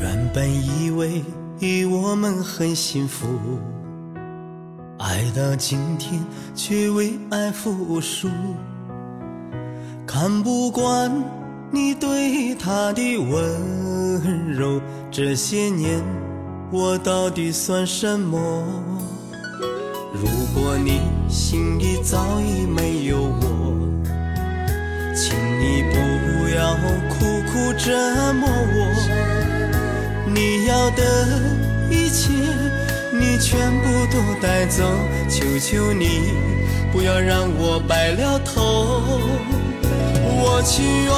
原本以为我们很幸福，爱到今天却为爱付出。看不惯你对他的温柔，这些年我到底算什么？如果你心里早已没有我，请你不要苦苦折磨我。你要的一切，你全部都带走，求求你不要让我白了头。我情愿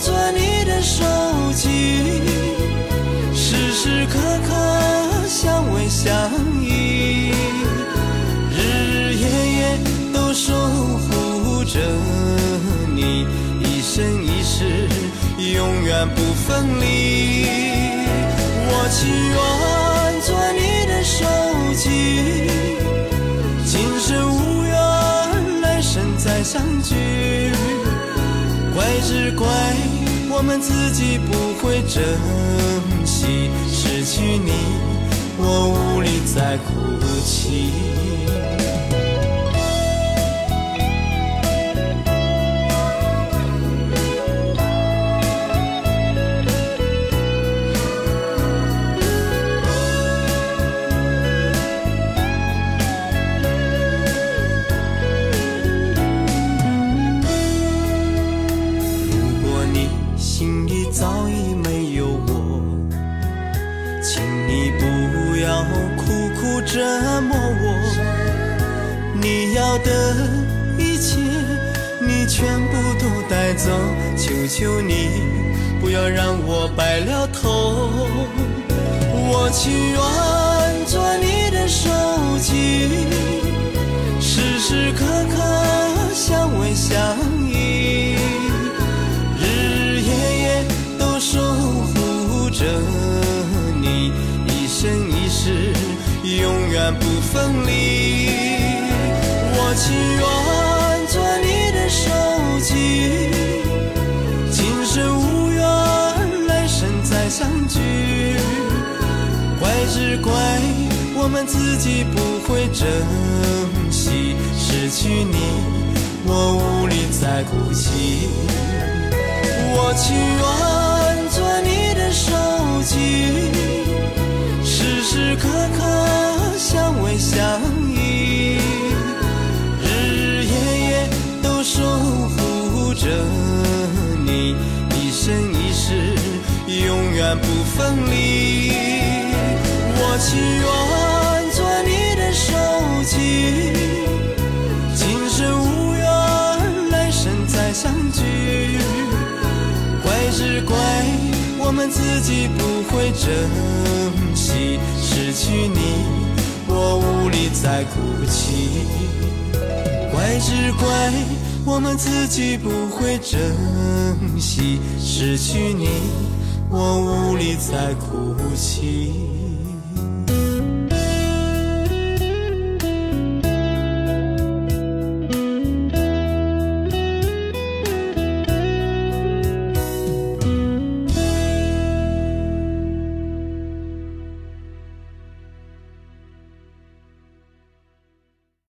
做你的手机，时时刻刻相偎相依，日日夜夜都守护着你，一生一世永远不分离。我情愿做你的手机，今生无缘，来生再相聚。怪只怪我们自己不会珍惜，失去你，我无力再哭泣。折磨我。你要的一切，你全部都带走，求求你不要让我白了头。我情愿做你的手机，时时刻刻相偎相依。日日夜夜都守护着你，一生一世永远不分离。我情愿做你的手机，今生无缘，来生再相聚。怪只怪我们自己不会珍惜，失去你，我无力再哭泣。我情愿做你的手机，时时刻刻远不分离。我情愿做你的手机，今生无缘，来生再相聚。怪只怪我们自己不会珍惜，失去你，我无力再哭泣。怪只怪我们自己不会珍惜，失去你，我无力再哭泣。